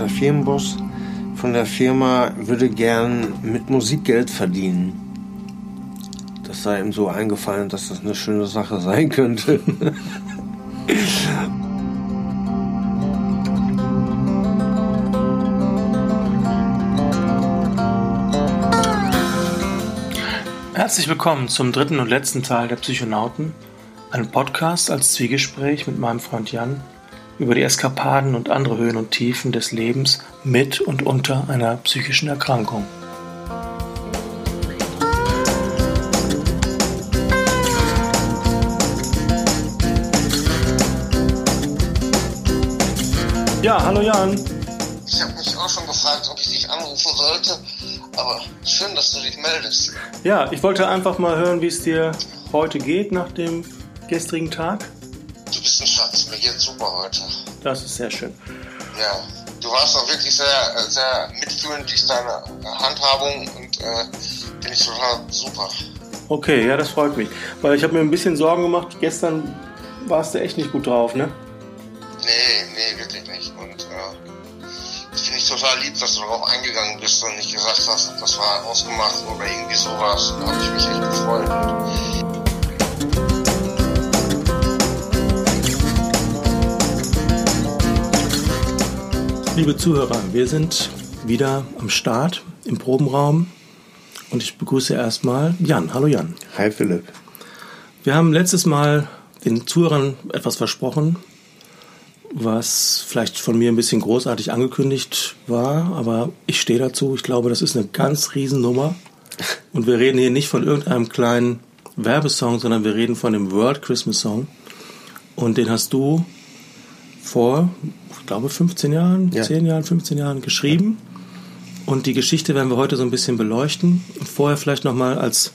unser Firmenboss von der Firma würde gern mit Musik Geld verdienen. Das sei ihm so eingefallen, dass das eine schöne Sache sein könnte. Herzlich willkommen zum dritten und letzten Teil der Psychonauten, einem Podcast als Zwiegespräch mit meinem Freund Jan über die Eskapaden und andere Höhen und Tiefen des Lebens mit und unter einer psychischen Erkrankung. Ja, hallo Jan. Ich habe mich auch schon gefragt, ob ich dich anrufen sollte, aber schön, dass du dich meldest. Ja, ich wollte einfach mal hören, wie es dir heute geht nach dem gestrigen Tag. Du bist ein Schatz, mir geht's super heute. Das ist sehr schön. Ja, du warst auch wirklich sehr, sehr mitfühlend durch deine Handhabung und äh, finde ich total super. Okay, ja, das freut mich. Weil ich habe mir ein bisschen Sorgen gemacht. Gestern warst du echt nicht gut drauf, ne? Nee, nee, wirklich nicht. Und äh, das finde ich total lieb, dass du darauf eingegangen bist und nicht gesagt hast, das war ausgemacht oder irgendwie sowas. Da habe ich mich echt gefreut. Und Liebe Zuhörer, wir sind wieder am Start im Probenraum und ich begrüße erstmal Jan. Hallo Jan. Hi Philipp. Wir haben letztes Mal den Zuhörern etwas versprochen, was vielleicht von mir ein bisschen großartig angekündigt war, aber ich stehe dazu. Ich glaube, das ist eine ganz Riesennummer. Und wir reden hier nicht von irgendeinem kleinen Werbesong, sondern wir reden von dem World Christmas Song. Und den hast du vor, ich glaube, 15 Jahren, Ja. 10 Jahren, 15 Jahren geschrieben. Und die Geschichte werden wir heute so ein bisschen beleuchten. Vorher vielleicht nochmal als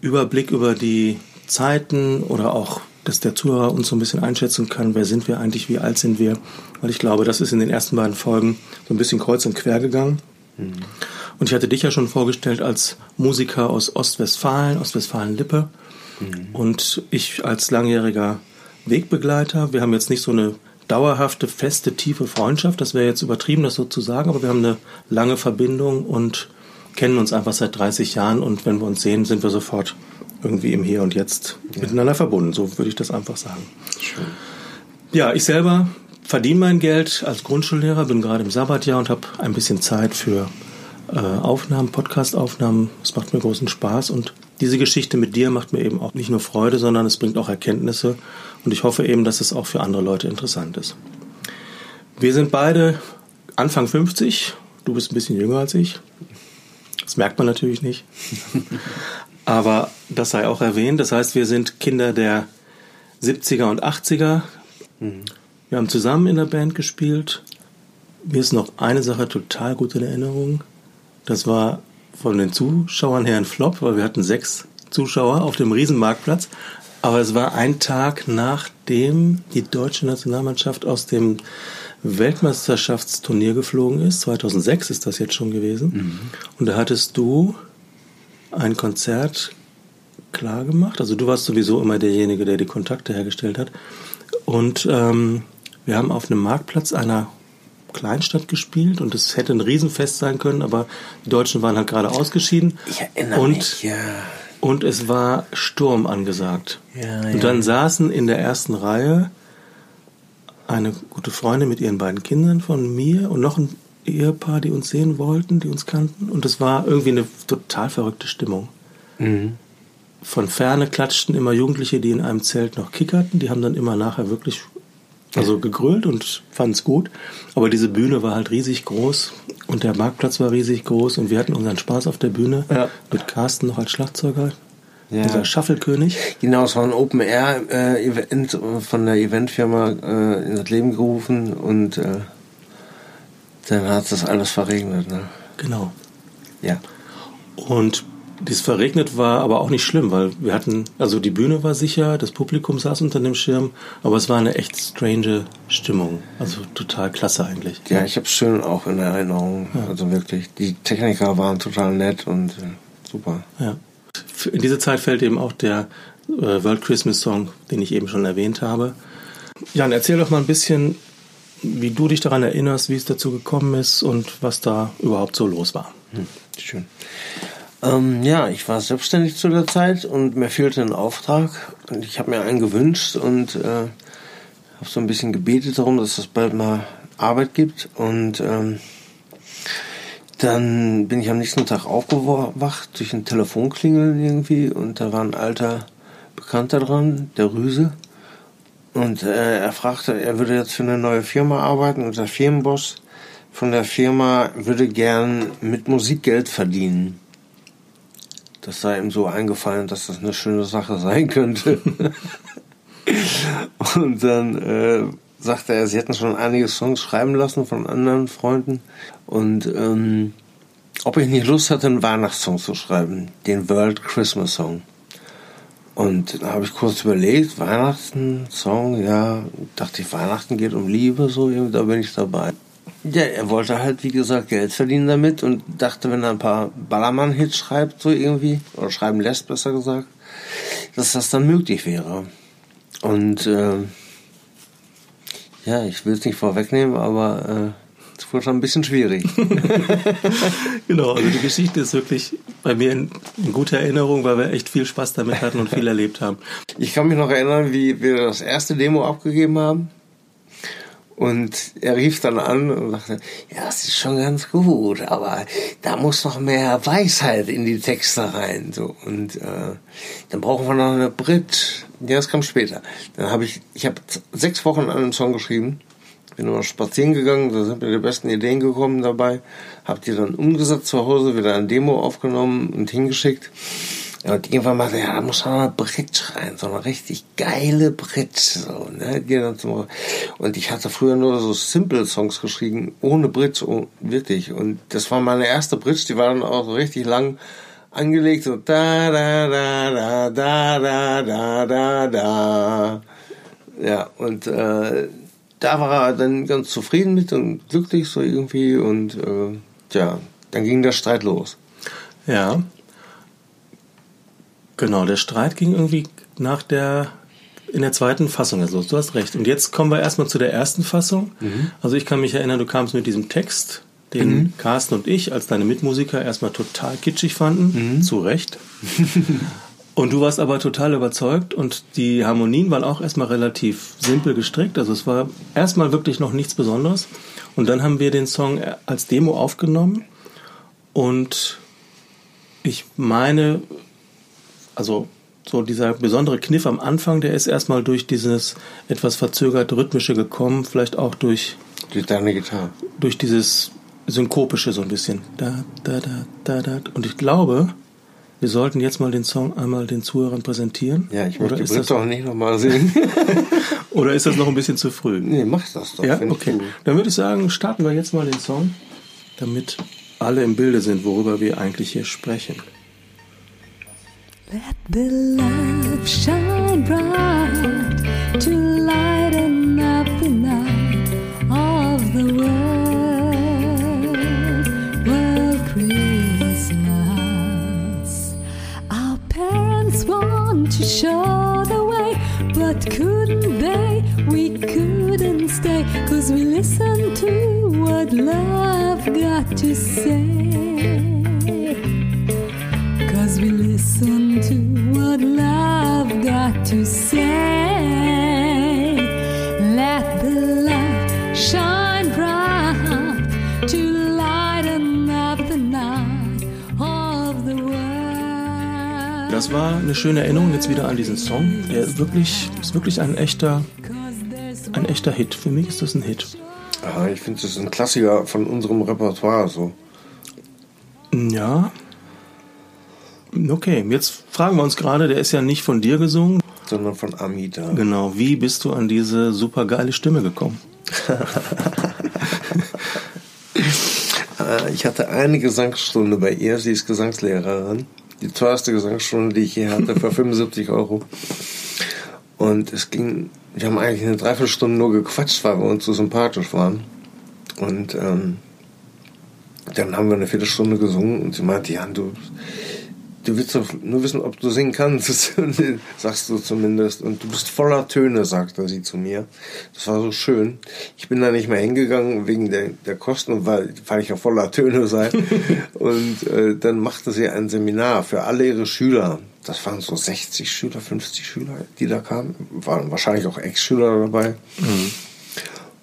Überblick über die Zeiten oder auch, dass der Zuhörer uns so ein bisschen einschätzen kann, wer sind wir eigentlich, wie alt sind wir. Weil ich glaube, das ist in den ersten beiden Folgen so ein bisschen kreuz und quer gegangen. Und ich hatte dich ja schon vorgestellt als Musiker aus Ostwestfalen, Ostwestfalen-Lippe. Und ich als langjähriger Wegbegleiter. Wir haben jetzt nicht so eine dauerhafte, feste, tiefe Freundschaft. Das wäre jetzt übertrieben, das so zu sagen, aber wir haben eine lange Verbindung und kennen uns einfach seit 30 Jahren. Und wenn wir uns sehen, sind wir sofort irgendwie im Hier und Jetzt miteinander verbunden. So würde ich das einfach sagen. Schön. Ja, ich selber verdiene mein Geld als Grundschullehrer, bin gerade im Sabbatjahr und habe ein bisschen Zeit für äh, Aufnahmen, Podcast-Aufnahmen. Es macht mir großen Spaß und diese Geschichte mit dir macht mir eben auch nicht nur Freude, sondern es bringt auch Erkenntnisse und ich hoffe eben, dass es auch für andere Leute interessant ist. Wir sind beide Anfang 50, du bist ein bisschen jünger als ich. Das merkt man natürlich nicht. Aber das sei auch erwähnt. Das heißt, wir sind Kinder der 70er und 80er. Wir haben zusammen in der Band gespielt. Mir ist noch eine Sache total gut in Erinnerung. Das war von den Zuschauern her ein Flop, weil wir hatten sechs Zuschauer auf dem Riesenmarktplatz. Aber es war ein Tag nachdem die deutsche Nationalmannschaft aus dem Weltmeisterschaftsturnier geflogen ist. 2006 ist das jetzt schon gewesen. Und da hattest du ein Konzert klar gemacht. Also du warst sowieso immer derjenige, der die Kontakte hergestellt hat. Und ähm, wir haben auf einem Marktplatz einer Kleinstadt gespielt und es hätte ein Riesenfest sein können, aber die Deutschen waren halt gerade ausgeschieden. Ich erinnere und, mich, ja. Und es war Sturm angesagt. Ja, und ja. dann saßen in der ersten Reihe eine gute Freundin mit ihren beiden Kindern von mir und noch ein Ehepaar, die uns sehen wollten, die uns kannten. Und es war irgendwie eine total verrückte Stimmung. Mhm. Von ferne klatschten immer Jugendliche, die in einem Zelt noch kickerten. Die haben dann immer nachher wirklich also gegrölt und fanden es gut. Aber diese Bühne war halt riesig groß und der Marktplatz war riesig groß und wir hatten unseren Spaß auf der Bühne Ja. mit Carsten noch als Schlagzeuger, Ja. unser Schaffelkönig. Genau, es war ein Open-Air-Event von der Eventfirma äh, ins Leben gerufen und äh, dann hat das alles verregnet. Ne? Genau. Ja. Und das verregnet war aber auch nicht schlimm, weil wir hatten, also die Bühne war sicher, das Publikum saß unter dem Schirm, aber es war eine echt strange Stimmung. Also total klasse eigentlich. Ja, ich habe es schön auch in Erinnerung. Also wirklich, die Techniker waren total nett und äh, super. Ja. In diese Zeit fällt eben auch der äh, World Christmas Song, den ich eben schon erwähnt habe. Jan, erzähl doch mal ein bisschen, wie du dich daran erinnerst, wie es dazu gekommen ist und was da überhaupt so los war. Hm, schön. Ähm, ja, ich war selbstständig zu der Zeit und mir fehlte ein Auftrag. Und ich habe mir einen gewünscht und äh, habe so ein bisschen gebetet darum, dass es bald mal Arbeit gibt. Und ähm, dann bin ich am nächsten Tag aufgewacht durch ein Telefonklingeln irgendwie und da war ein alter Bekannter dran, der Rüse. Und äh, er fragte, er würde jetzt für eine neue Firma arbeiten und der Firmenboss von der Firma würde gern mit Musik Geld verdienen das sei ihm so eingefallen, dass das eine schöne Sache sein könnte. und dann äh, sagte er, sie hätten schon einige Songs schreiben lassen von anderen Freunden und ähm, ob ich nicht Lust hatte, einen Weihnachtssong zu schreiben, den World Christmas Song. Und da habe ich kurz überlegt, Weihnachten, Song, ja, dachte ich, Weihnachten geht um Liebe, so, da bin ich dabei. Ja, er wollte halt, wie gesagt, Geld verdienen damit und dachte, wenn er ein paar Ballermann-Hits schreibt, so irgendwie, oder schreiben lässt, besser gesagt, dass das dann möglich wäre. Und äh, ja, ich will es nicht vorwegnehmen, aber äh, es wurde schon ein bisschen schwierig. genau, also die Geschichte ist wirklich bei mir in, in guter Erinnerung, weil wir echt viel Spaß damit hatten und viel erlebt haben. Ich kann mich noch erinnern, wie wir das erste Demo abgegeben haben. Und er rief dann an und sagte, ja, das ist schon ganz gut, aber da muss noch mehr Weisheit in die Texte rein. So. Und äh, dann brauchen wir noch eine Brit. Ja, das kam später. Dann habe ich, ich habe sechs Wochen an einem Song geschrieben, bin nur spazieren gegangen, da sind mir die besten Ideen gekommen dabei, habe die dann umgesetzt zu Hause, wieder ein Demo aufgenommen und hingeschickt. Und irgendwann mal, ja, da muss noch eine Bridge rein, so eine richtig geile Bridge, so, ne, die dann zum, und ich hatte früher nur so Simple Songs geschrieben, ohne Bridge, oh, wirklich. Und das war meine erste Bridge, die war dann auch so richtig lang angelegt, so da, da, da, da, da, da, da, da, da. Ja, und, äh, da war er dann ganz zufrieden mit und glücklich so irgendwie und, äh, tja, dann ging der Streit los. Ja, Genau, der Streit ging irgendwie nach der in der zweiten Fassung los. Du hast recht. Und jetzt kommen wir erstmal zu der ersten Fassung. Mhm. Also ich kann mich erinnern, du kamst mit diesem Text, den mhm. Carsten und ich als deine Mitmusiker erstmal total kitschig fanden. Mhm. Zu Recht. und du warst aber total überzeugt und die Harmonien waren auch erstmal relativ simpel gestrickt. Also es war erstmal wirklich noch nichts Besonderes. Und dann haben wir den Song als Demo aufgenommen und ich meine, also so dieser besondere Kniff am Anfang, der ist erstmal durch dieses etwas verzögert rhythmische gekommen, vielleicht auch durch durch deine Gitarre. Durch dieses synkopische so ein bisschen. Da da da da da und ich glaube, wir sollten jetzt mal den Song einmal den Zuhörern präsentieren. Ja, ich möchte Brit auch nicht nochmal sehen. Oder ist das noch ein bisschen zu früh? Nee, mach das doch. Ja, okay. Dann würde ich sagen, starten wir jetzt mal den Song, damit alle im Bilde sind, worüber wir eigentlich hier sprechen. Let the light shine bright to lighten up the night of the world. World Christmas. Our parents want to show the way, but couldn't they? We couldn't stay, cause we listened to what love got to say. Listen to what love got to say. Let the light shine bright to lighten up the night of the world. Das war eine schöne Erinnerung jetzt wieder an diesen Song. Der wirklich, ist wirklich ein echter, ein echter Hit. Für mich ist das ein Hit. Aha, ich finde, das ist ein Klassiker von unserem Repertoire so. Ja, Okay, jetzt fragen wir uns gerade, der ist ja nicht von dir gesungen, sondern von Amita. Genau, wie bist du an diese super geile Stimme gekommen? Äh, ich hatte eine Gesangsstunde bei ihr, sie ist Gesangslehrerin. Die teuerste Gesangsstunde, die ich je hatte, für 75 Euro. Und es ging, wir haben eigentlich eine Dreiviertelstunde nur gequatscht, weil wir uns so sympathisch waren. Und ähm, dann haben wir eine Viertelstunde gesungen und sie meinte, Jan, du du willst doch nur wissen, ob du singen kannst, sagst du zumindest. Und du bist voller Töne, sagte sie zu mir. Das war so schön. Ich bin da nicht mehr hingegangen wegen der, der Kosten, weil, weil ich ja voller Töne sei. und äh, dann machte sie ein Seminar für alle ihre Schüler. Das waren so 60 Schüler, 50 Schüler, die da kamen. Waren wahrscheinlich auch Ex-Schüler dabei. Mhm.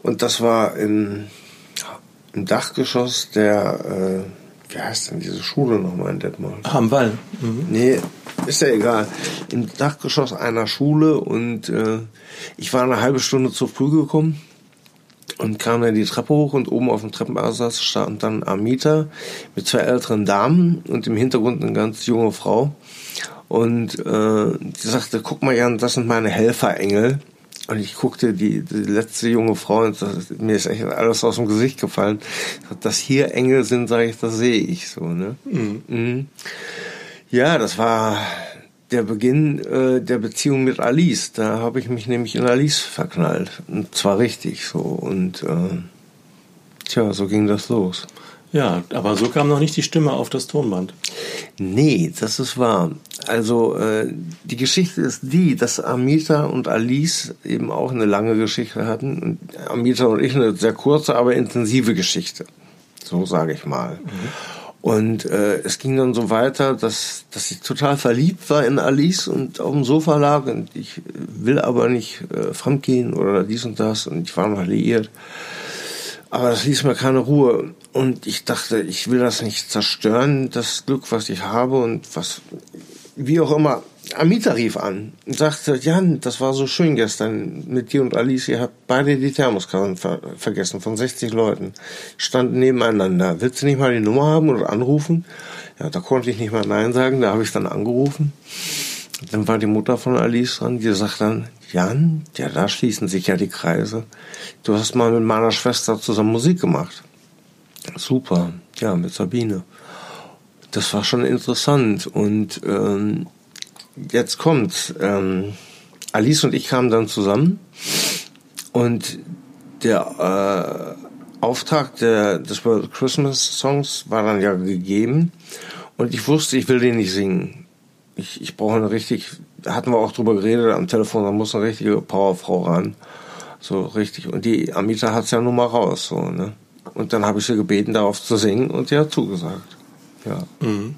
Und das war im, im Dachgeschoss der... Äh, wie heißt denn diese Schule nochmal in Detmold? Am Wall. Mhm. Nee, ist ja egal. Im Dachgeschoss einer Schule und äh, ich war eine halbe Stunde zu früh gekommen und kam dann die Treppe hoch und oben auf dem Treppenersatz stand dann Amita mit zwei älteren Damen und im Hintergrund eine ganz junge Frau. Und äh, die sagte, guck mal Jan, das sind meine Helferengel. Und ich guckte die, die letzte junge Frau und das, mir ist echt alles aus dem Gesicht gefallen. Dass hier Engel sind, sage ich, das sehe ich so. Ne? Mhm. Mhm. Ja, das war der Beginn äh, der Beziehung mit Alice. Da habe ich mich nämlich in Alice verknallt. Und zwar richtig so. Und äh, tja, so ging das los. Ja, aber so kam noch nicht die Stimme auf das Tonband. Nee, das ist wahr. Also äh, die Geschichte ist die, dass Amita und Alice eben auch eine lange Geschichte hatten. Und Amita und ich eine sehr kurze, aber intensive Geschichte. So sage ich mal. Mhm. Und äh, es ging dann so weiter, dass, dass ich total verliebt war in Alice und auf dem Sofa lag und ich will aber nicht äh, fremdgehen oder dies und das und ich war noch liiert. Aber das ließ mir keine Ruhe. Und ich dachte, ich will das nicht zerstören, das Glück, was ich habe und was, wie auch immer. Amita rief an und sagte, Jan, das war so schön gestern mit dir und Alice. Ihr habt beide die Thermoskannen ver vergessen von 60 Leuten. Standen nebeneinander. Willst du nicht mal die Nummer haben oder anrufen? Ja, da konnte ich nicht mal Nein sagen. Da habe ich dann angerufen. Dann war die Mutter von Alice dran, die sagt dann, Jan, ja, da schließen sich ja die Kreise. Du hast mal mit meiner Schwester zusammen Musik gemacht. Super, ja, mit Sabine. Das war schon interessant. Und ähm, jetzt kommt, ähm, Alice und ich kamen dann zusammen und der äh, Auftrag der, des World Christmas Songs war dann ja gegeben und ich wusste, ich will den nicht singen. Ich, ich brauche eine richtig, hatten wir auch drüber geredet am Telefon, da muss eine richtige Powerfrau ran. So richtig. Und die Amita hat's ja nun mal raus, so, ne? Und dann habe ich sie gebeten, darauf zu singen und sie hat zugesagt. Ja. Mhm.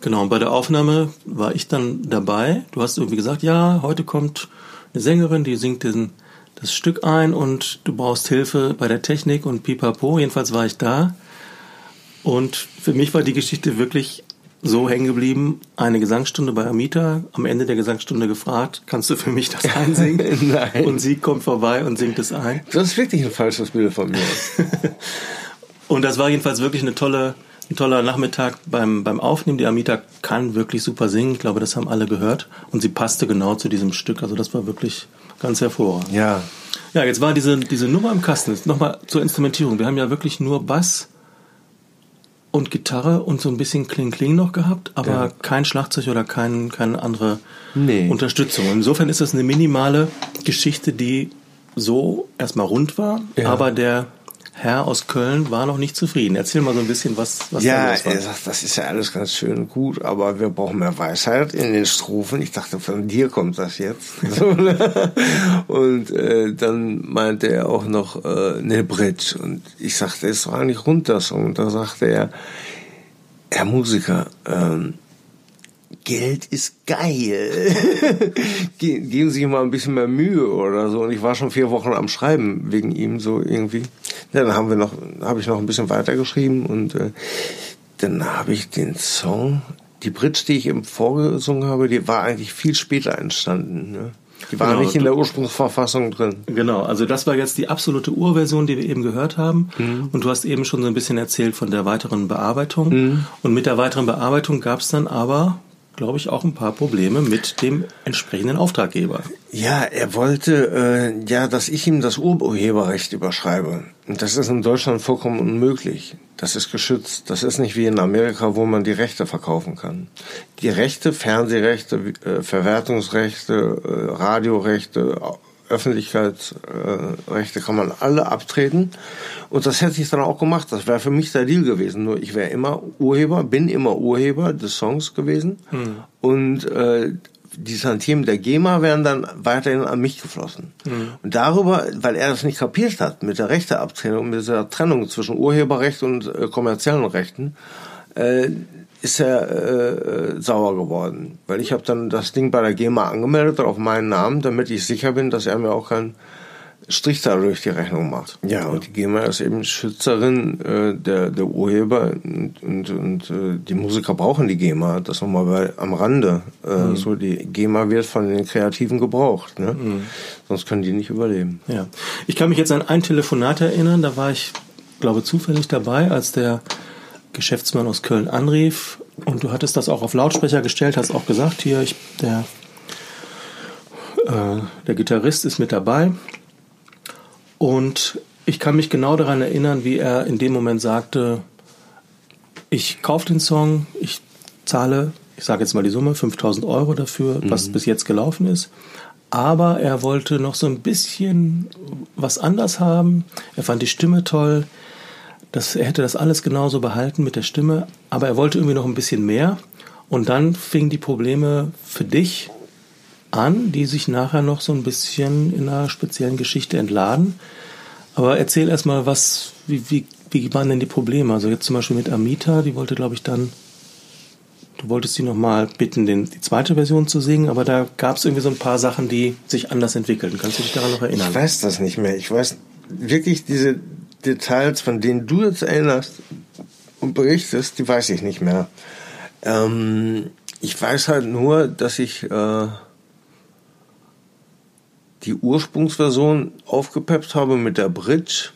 Genau, und bei der Aufnahme war ich dann dabei. Du hast irgendwie gesagt, ja, heute kommt eine Sängerin, die singt diesen, das Stück ein und du brauchst Hilfe bei der Technik und pipapo. Jedenfalls war ich da. Und für mich war die Geschichte wirklich so hängen geblieben. Eine Gesangsstunde bei Amita, am Ende der Gesangsstunde gefragt, kannst du für mich das einsingen? Nein. Und sie kommt vorbei und singt es ein. Das ist wirklich ein falsches Bild von mir. und das war jedenfalls wirklich eine tolle, ein toller Nachmittag beim, beim Aufnehmen. Die Amita kann wirklich super singen. Ich glaube, das haben alle gehört. Und sie passte genau zu diesem Stück. Also das war wirklich ganz hervorragend. Ja. Ja, jetzt war diese, diese Nummer im Kasten. Nochmal zur Instrumentierung. Wir haben ja wirklich nur Bass, und Gitarre und so ein bisschen Kling-Kling noch gehabt, aber ja. kein Schlagzeug oder kein, keine andere nee. Unterstützung. Insofern ist das eine minimale Geschichte, die so erstmal rund war, ja. aber der Herr aus Köln war noch nicht zufrieden. Erzähl mal so ein bisschen, was, was ja, da los war. Ja, das ist ja alles ganz schön und gut, aber wir brauchen mehr Weisheit in den Strophen. Ich dachte, von dir kommt das jetzt. Ne? und äh, dann meinte er auch noch äh, eine Bridge. Und ich sagte, es war nicht das. Und da sagte er, Herr Musiker, ähm, Geld ist geil. Geben Sie sich mal ein bisschen mehr Mühe oder so. Und ich war schon vier Wochen am Schreiben wegen ihm so irgendwie. Ja, dann haben wir noch, habe ich noch ein bisschen weitergeschrieben und äh, dann habe ich den Song, die Bridge, die ich eben vorgesungen habe, die war eigentlich viel später entstanden. Ne? Die war genau, nicht in der Ursprungsverfassung drin. Genau, also das war jetzt die absolute Urversion, die wir eben gehört haben. Mhm. Und du hast eben schon so ein bisschen erzählt von der weiteren Bearbeitung. Mhm. Und mit der weiteren Bearbeitung gab es dann aber glaube ich, auch ein paar Probleme mit dem entsprechenden Auftraggeber. Ja, er wollte äh, ja, dass ich ihm das Urheberrecht überschreibe. Und das ist in Deutschland vollkommen unmöglich. Das ist geschützt. Das ist nicht wie in Amerika, wo man die Rechte verkaufen kann. Die Rechte, Fernsehrechte, äh, Verwertungsrechte, äh, Radiorechte, Öffentlichkeitsrechte kann man alle abtreten. Und das hätte ich dann auch gemacht. Das wäre für mich der Deal gewesen. Nur ich wäre immer Urheber, bin immer Urheber des Songs gewesen. Hm. Und äh, die Tantiemen der GEMA wären dann weiterhin an mich geflossen. Mhm. Und darüber, weil er das nicht kapiert hat, mit der Rechteabtrennung, mit dieser Trennung zwischen Urheberrecht und äh, kommerziellen Rechten, äh, ist er äh, sauer geworden. Weil ich habe dann das Ding bei der GEMA angemeldet auf meinen Namen, damit ich sicher bin, dass er mir auch kein Strich dadurch die Rechnung macht. Ja, und die GEMA ist eben Schützerin äh, der, der Urheber und, und, und äh, die Musiker brauchen die GEMA. Das nochmal bei, am Rande. Äh, mhm. So die GEMA wird von den Kreativen gebraucht. Ne? Mhm. Sonst können die nicht überleben. Ja. Ich kann mich jetzt an ein Telefonat erinnern, da war ich, glaube zufällig dabei, als der Geschäftsmann aus Köln anrief und du hattest das auch auf Lautsprecher gestellt, hast auch gesagt, hier, ich, der, äh, der Gitarrist ist mit dabei und ich kann mich genau daran erinnern, wie er in dem Moment sagte, ich kaufe den Song, ich zahle, ich sage jetzt mal die Summe, 5000 Euro dafür, mhm. was bis jetzt gelaufen ist. Aber er wollte noch so ein bisschen was anders haben. Er fand die Stimme toll. Das, er hätte das alles genauso behalten mit der Stimme, aber er wollte irgendwie noch ein bisschen mehr. Und dann fingen die Probleme für dich an, die sich nachher noch so ein bisschen in einer speziellen Geschichte entladen. Aber erzähl erstmal, was, wie, wie, wie waren denn die Probleme? Also jetzt zum Beispiel mit Amita, die wollte, glaube ich, dann, du wolltest sie nochmal bitten, den, die zweite Version zu singen, aber da gab es irgendwie so ein paar Sachen, die sich anders entwickelten. Kannst du dich daran noch erinnern? Ich weiß das nicht mehr. Ich weiß wirklich diese Details, von denen du jetzt erinnerst und berichtest, die weiß ich nicht mehr. Ähm, ich weiß halt nur, dass ich äh, die Ursprungsversion aufgepeppt habe mit der Bridge.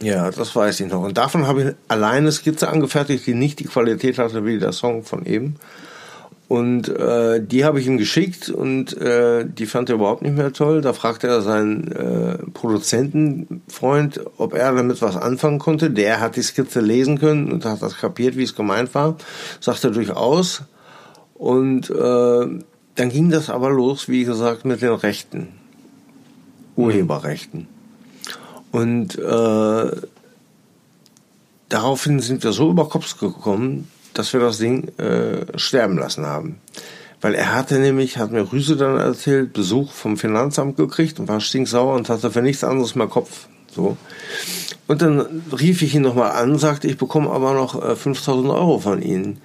Ja, das weiß ich noch. Und davon habe ich alleine eine Skizze angefertigt, die nicht die Qualität hatte wie der Song von eben. Und äh, die habe ich ihm geschickt und äh, die fand er überhaupt nicht mehr toll. Da fragte er seinen äh, Produzentenfreund, ob er damit was anfangen konnte. Der hat die Skizze lesen können und hat das kapiert, wie es gemeint war. Sagte durchaus. Und äh, dann ging das aber los, wie gesagt, mit den Rechten, Urheberrechten. Und äh, daraufhin sind wir so über Kopf gekommen, dass wir das Ding äh, sterben lassen haben. Weil er hatte nämlich, hat mir Rüse dann erzählt, Besuch vom Finanzamt gekriegt und war stinksauer und hatte für nichts anderes mehr Kopf. So. Und dann rief ich ihn nochmal an, sagte, ich bekomme aber noch äh, 5000 Euro von Ihnen.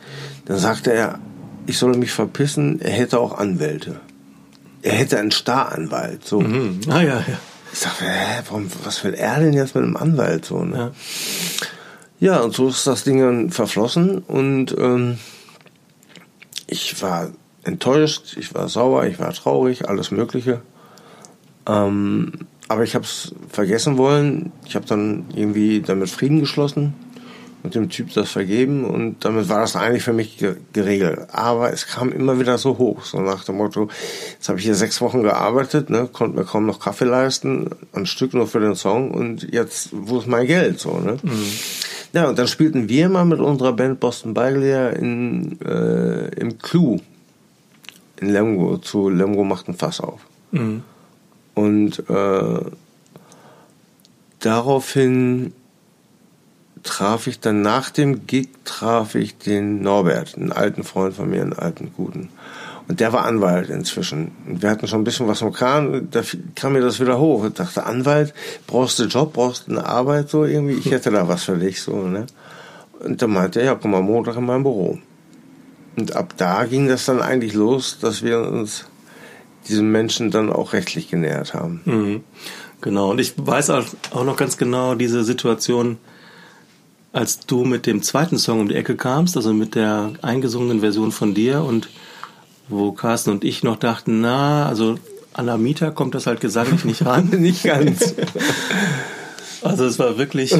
Dann sagte er, ich solle mich verpissen, er hätte auch Anwälte. Er hätte einen Staranwalt. So. Mhm. Ah ja, ja. Ich sag, hä, warum, was will er denn jetzt mit einem Anwalt so? Ne? Ja. Ja, und so ist das Ding dann verflossen und ähm, ich war enttäuscht, ich war sauer, ich war traurig, alles Mögliche. Ähm, aber ich habe es vergessen wollen. Ich habe dann irgendwie damit Frieden geschlossen und dem Typ das vergeben und damit war das eigentlich für mich geregelt. Aber es kam immer wieder so hoch, so nach dem Motto, jetzt habe ich hier sechs Wochen gearbeitet, ne, konnte mir kaum noch Kaffee leisten, ein Stück nur für den Song und jetzt, wo ist mein Geld, so, ne? Mhm. Ja, und dann spielten wir mal mit unserer Band Boston Beigelier in, äh, im Clou in Lemgo, zu Lemgo macht ein Fass auf. Mhm. Und äh, daraufhin traf ich dann nach dem Gig traf ich den Norbert, einen alten Freund von mir, einen alten guten. Und der war Anwalt inzwischen. Wir hatten schon ein bisschen was vom Kran, da kam mir das wieder hoch. Ich dachte, Anwalt, brauchst du einen Job, brauchst du eine Arbeit, so irgendwie, ich hätte da was für dich, so, ne? Und dann meinte er, ja, komm mal Montag in mein Büro. Und ab da ging das dann eigentlich los, dass wir uns diesen Menschen dann auch rechtlich genähert haben. Mhm. Genau. Und ich weiß auch noch ganz genau diese Situation, als du mit dem zweiten Song um die Ecke kamst, also mit der eingesungenen Version von dir und wo Carsten und ich noch dachten, na, also an Amita kommt das halt gesanglich nicht ran. nicht ganz. also es war wirklich,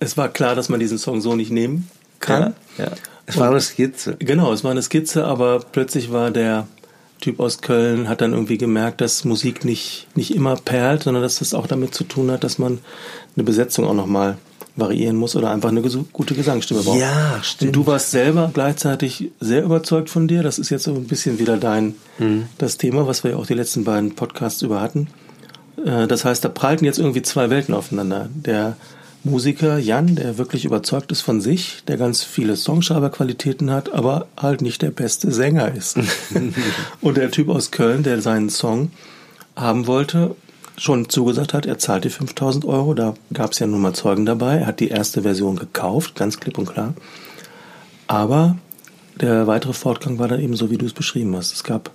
es war klar, dass man diesen Song so nicht nehmen kann. Ja, ja. Es war eine Skizze. Genau, es war eine Skizze, aber plötzlich war der Typ aus Köln, hat dann irgendwie gemerkt, dass Musik nicht, nicht immer perlt, sondern dass das auch damit zu tun hat, dass man eine Besetzung auch nochmal variieren muss oder einfach eine gute Gesangsstimme braucht. Ja, stimmt. Und du warst selber gleichzeitig sehr überzeugt von dir. Das ist jetzt so ein bisschen wieder dein, mhm. das Thema, was wir ja auch die letzten beiden Podcasts über hatten. Äh, das heißt, da prallten jetzt irgendwie zwei Welten aufeinander. Der Musiker Jan, der wirklich überzeugt ist von sich, der ganz viele Songschreiberqualitäten hat, aber halt nicht der beste Sänger ist. und der Typ aus Köln, der seinen Song haben wollte schon zugesagt hat, er zahlt die 5000 Euro. Da gab es ja nun mal Zeugen dabei. Er hat die erste Version gekauft, ganz klipp und klar. Aber der weitere Fortgang war dann eben so, wie du es beschrieben hast. Es gab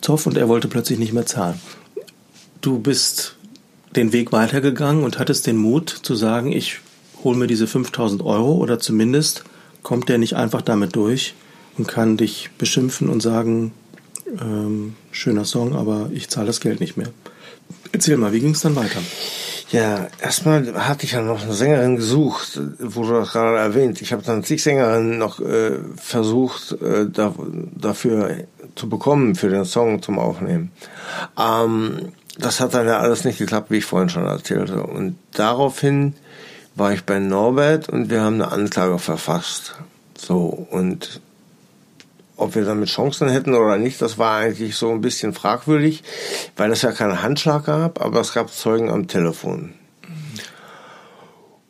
Zoff und er wollte plötzlich nicht mehr zahlen. Du bist den Weg weitergegangen und hattest den Mut zu sagen, ich hole mir diese 5000 Euro oder zumindest kommt der nicht einfach damit durch und kann dich beschimpfen und sagen, ähm, schöner Song, aber ich zahle das Geld nicht mehr. Erzähl mal, wie ging es dann weiter? Ja, erstmal hatte ich ja noch eine Sängerin gesucht, wurde das gerade erwähnt. Ich habe dann zig Sängerinnen noch äh, versucht, äh, da, dafür zu bekommen, für den Song zum Aufnehmen. Ähm, das hat dann ja alles nicht geklappt, wie ich vorhin schon erzählte. Und daraufhin war ich bei Norbert und wir haben eine Anklage verfasst. So, und ob wir damit Chancen hätten oder nicht, das war eigentlich so ein bisschen fragwürdig, weil es ja keinen Handschlag gab, aber es gab Zeugen am Telefon.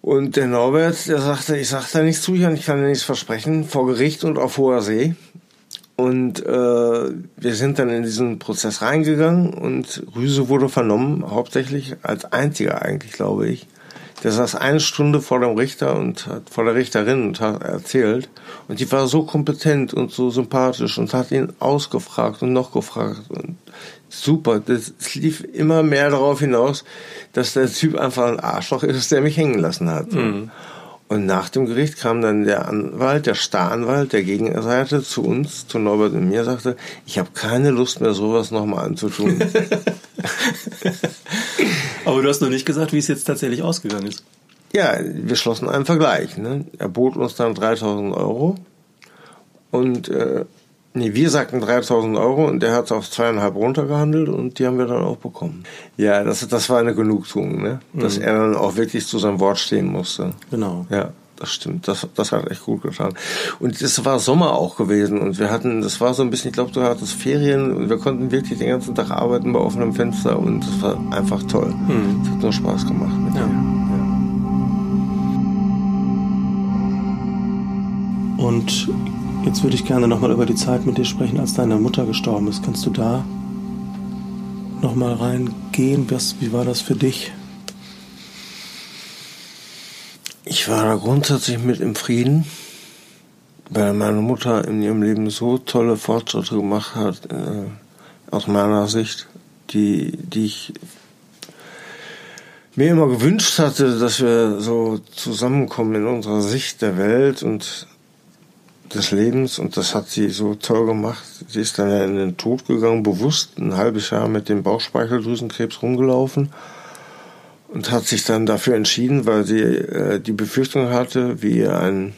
Und der Norbert, der sagte, ich sag da nichts zu, ich kann dir nichts versprechen, vor Gericht und auf hoher See. Und äh, wir sind dann in diesen Prozess reingegangen und Rüse wurde vernommen, hauptsächlich als einziger eigentlich, glaube ich. Der saß eine Stunde vor dem Richter und hat vor der Richterin und hat erzählt. Und die war so kompetent und so sympathisch und hat ihn ausgefragt und noch gefragt. Und super. Das lief immer mehr darauf hinaus, dass der Typ einfach ein Arschloch ist, der mich hängen lassen hat. Mhm. Und nach dem Gericht kam dann der Anwalt, der Staranwalt der Gegenseite zu uns, zu Norbert und mir, sagte, ich habe keine Lust mehr, sowas nochmal anzutun. Aber du hast noch nicht gesagt, wie es jetzt tatsächlich ausgegangen ist. Ja, wir schlossen einen Vergleich. Ne? Er bot uns dann 3000 Euro und äh, nee, wir sagten 3000 Euro und der hat es auf zweieinhalb runtergehandelt und die haben wir dann auch bekommen. Ja, das, das war eine Genugtuung, ne? dass mhm. er dann auch wirklich zu seinem Wort stehen musste. Genau. Ja das stimmt. Das, das hat echt gut getan. Und es war Sommer auch gewesen und wir hatten, das war so ein bisschen, ich glaube, du hattest Ferien und wir konnten wirklich den ganzen Tag arbeiten bei offenem Fenster und das war einfach toll. Hm. Es hat nur Spaß gemacht mit ja. ja. Und jetzt würde ich gerne nochmal über die Zeit mit dir sprechen, als deine Mutter gestorben ist. Kannst du da nochmal reingehen? Was, wie war das für dich? Ich war da grundsätzlich mit im Frieden, weil meine Mutter in ihrem Leben so tolle Fortschritte gemacht hat, äh, aus meiner Sicht, die, die ich mir immer gewünscht hatte, dass wir so zusammenkommen in unserer Sicht der Welt und des Lebens und das hat sie so toll gemacht. Sie ist dann ja in den Tod gegangen, bewusst ein halbes Jahr mit dem Bauchspeicheldrüsenkrebs rumgelaufen und hat sich dann dafür entschieden, weil sie äh, die Befürchtung hatte, wie ein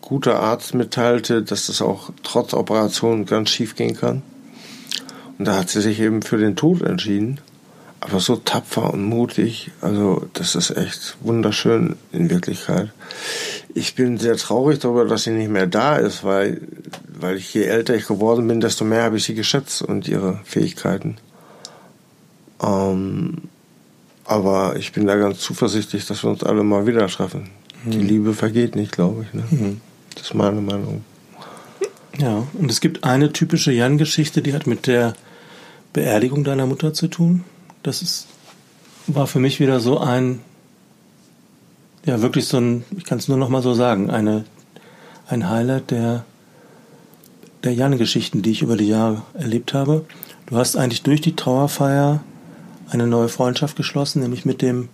guter Arzt mitteilte, dass das auch trotz Operation ganz schief gehen kann. Und da hat sie sich eben für den Tod entschieden. Aber so tapfer und mutig, also das ist echt wunderschön in Wirklichkeit. Ich bin sehr traurig darüber, dass sie nicht mehr da ist, weil, weil ich je älter ich geworden bin, desto mehr habe ich sie geschätzt und ihre Fähigkeiten. Ähm, aber ich bin da ganz zuversichtlich, dass wir uns alle mal wieder treffen. Mhm. Die Liebe vergeht nicht, glaube ich. Ne? Mhm. Das ist meine Meinung. Ja, und es gibt eine typische Jan-Geschichte, die hat mit der Beerdigung deiner Mutter zu tun. Das ist, war für mich wieder so ein, ja, wirklich so ein, ich kann es nur noch mal so sagen, eine, ein Highlight der, der Jan-Geschichten, die ich über die Jahre erlebt habe. Du hast eigentlich durch die Trauerfeier eine neue Freundschaft geschlossen, nämlich mit dem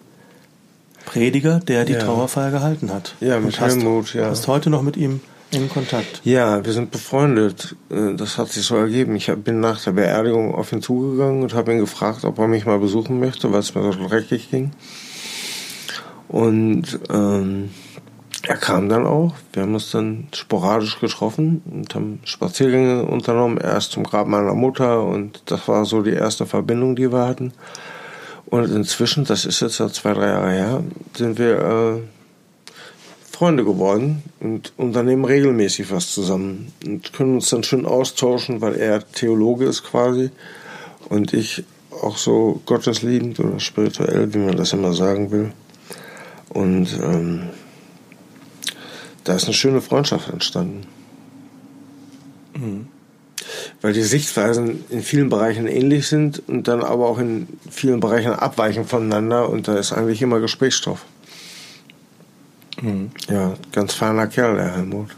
Prediger, der die ja. Trauerfeier gehalten hat. Ja, mit hast, Helmut, ja. Hast heute noch mit ihm in Kontakt? Ja, wir sind befreundet. Äh, das hat sich so ergeben. Ich bin nach der Beerdigung auf ihn zugegangen und habe ihn gefragt, ob er mich mal besuchen möchte, weil es mir so dreckig ging. Und ähm, er kam dann auch. Wir haben uns dann sporadisch getroffen und haben Spaziergänge unternommen. Erst zum Grab meiner Mutter und das war so die erste Verbindung, die wir hatten. Und inzwischen, das ist jetzt ja zwei, drei Jahre her, sind wir äh, Freunde geworden und unternehmen regelmäßig was zusammen und können uns dann schön austauschen, weil er Theologe ist quasi und ich auch so gottesliebend oder spirituell, wie man das immer sagen will. Und ähm, da ist eine schöne Freundschaft entstanden. Mhm. Weil die Sichtweisen in vielen Bereichen ähnlich sind und dann aber auch in vielen Bereichen abweichen voneinander und da ist eigentlich immer Gesprächsstoff. Mhm. Ja, ganz feiner Kerl, der Helmut.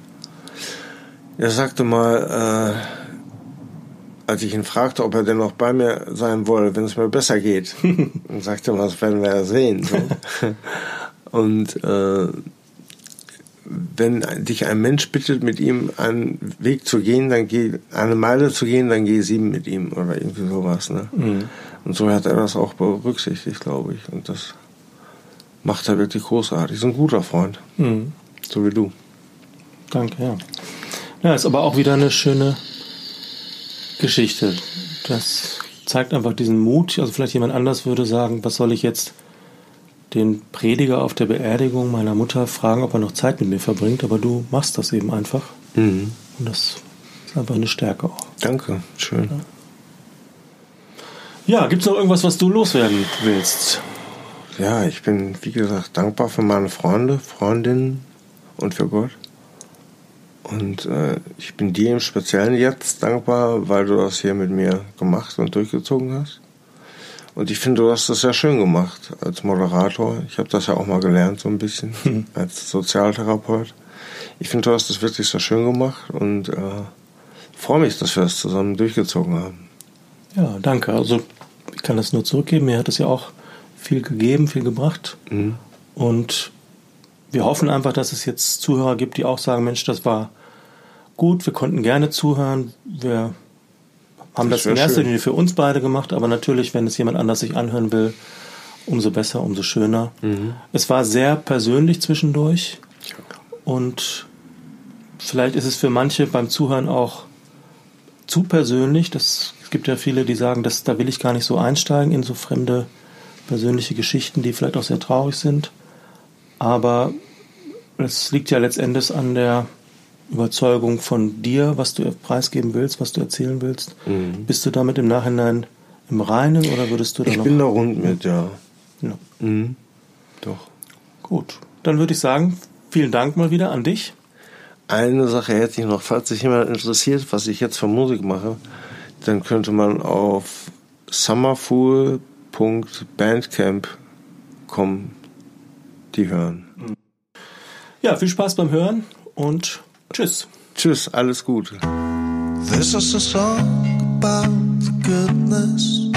Er sagte mal, äh, als ich ihn fragte, ob er denn noch bei mir sein wolle, wenn es mir besser geht, dann sagte er, das werden wir ja sehen. So. Und äh, wenn dich ein Mensch bittet, mit ihm einen Weg zu gehen, dann geh eine Meile zu gehen, dann geh sieben mit ihm oder irgendwie sowas. Ne? Mhm. Und so hat er das auch berücksichtigt, glaube ich. Und das macht er wirklich großartig. Ist ein guter Freund. Mhm. So wie du. Danke, ja. Ja, ist aber auch wieder eine schöne Geschichte. Das zeigt einfach diesen Mut. Also vielleicht jemand anders würde sagen, was soll ich jetzt den Prediger auf der Beerdigung meiner Mutter fragen, ob er noch Zeit mit mir verbringt, aber du machst das eben einfach. Mhm. Und das ist einfach eine Stärke auch. Danke, schön. Ja, ja gibt es noch irgendwas, was du loswerden willst? Ja, ich bin, wie gesagt, dankbar für meine Freunde, Freundinnen und für Gott. Und äh, ich bin dir im Speziellen jetzt dankbar, weil du das hier mit mir gemacht und durchgezogen hast. Und ich finde, du hast das sehr schön gemacht als Moderator. Ich habe das ja auch mal gelernt, so ein bisschen, hm. als Sozialtherapeut. Ich finde, du hast das wirklich sehr schön gemacht und äh, freue mich, dass wir das zusammen durchgezogen haben. Ja, danke. Also ich kann das nur zurückgeben. Mir hat es ja auch viel gegeben, viel gebracht. Mhm. Und wir hoffen einfach, dass es jetzt Zuhörer gibt, die auch sagen, Mensch, das war gut, wir konnten gerne zuhören, wir haben das, das in erster Linie für uns beide gemacht, aber natürlich, wenn es jemand anders sich anhören will, umso besser, umso schöner. Mhm. Es war sehr persönlich zwischendurch und vielleicht ist es für manche beim Zuhören auch zu persönlich. Das, es gibt ja viele, die sagen, dass, da will ich gar nicht so einsteigen in so fremde persönliche Geschichten, die vielleicht auch sehr traurig sind. Aber es liegt ja letztendlich an der Überzeugung von dir, was du preisgeben willst, was du erzählen willst. Mhm. Bist du damit im Nachhinein im Reinen oder würdest du da ich noch... Ich bin da rund mit, ja. ja. Mhm. Doch. Gut, dann würde ich sagen, vielen Dank mal wieder an dich. Eine Sache hätte ich noch, falls sich jemand interessiert, was ich jetzt für Musik mache, dann könnte man auf summerfool.bandcamp.com die hören. Ja, viel Spaß beim Hören und Tschüss. Tschüss, alles Gute. This is a song about goodness.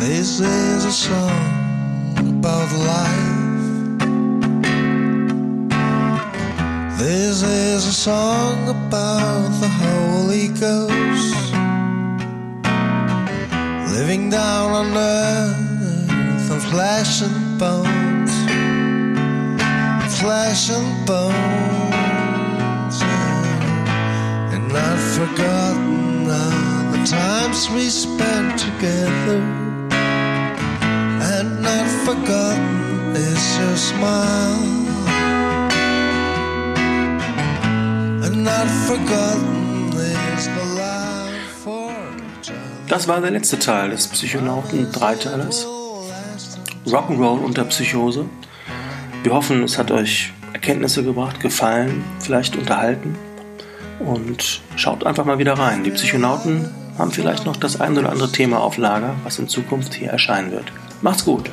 This is a song about life. This is a song about the Holy Ghost living down on earth of flesh and bone flesh and bones, and not forgotten are the times we spent together, and not forgotten is your smile, and not forgotten is the life for Das war der letzte Teil des Psychonauten Dreiteilers. Rock'n'Roll unter Psychose. Wir hoffen, es hat euch Erkenntnisse gebracht, gefallen, vielleicht unterhalten. Und schaut einfach mal wieder rein. Die Psychonauten haben vielleicht noch das ein oder andere Thema auf Lager, was in Zukunft hier erscheinen wird. Macht's gut!